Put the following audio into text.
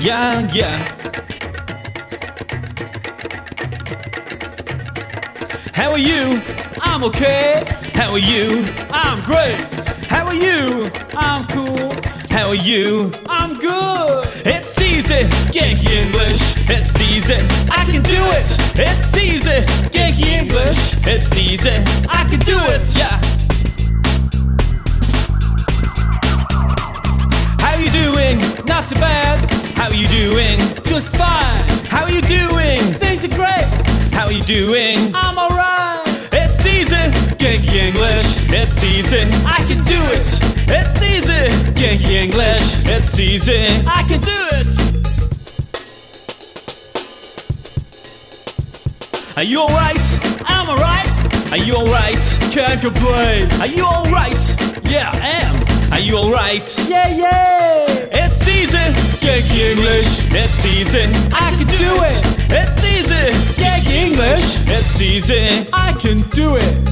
Yeah, yeah. How are you? I'm okay. How are you? I'm great. How are you? I'm cool. How are you? I'm good. It's easy, Yankee English. It's easy. I can do it. It's easy, Yankee English. It's easy. I can do it. Yeah. How you doing? Not too bad. How are you doing? Just fine. How are you doing? Things are great. How are you doing? I'm alright. It's easy, Yankee English. It's easy. I can do it. It's easy, Yankee English. It's easy. I can do it. Are you alright? I'm alright. Are you alright? Can't complain. Are you alright? Yeah, I am. Are you alright? Yeah, yeah. It's easy. I can do it. It's easy, Yankee English. It's easy. I can do it.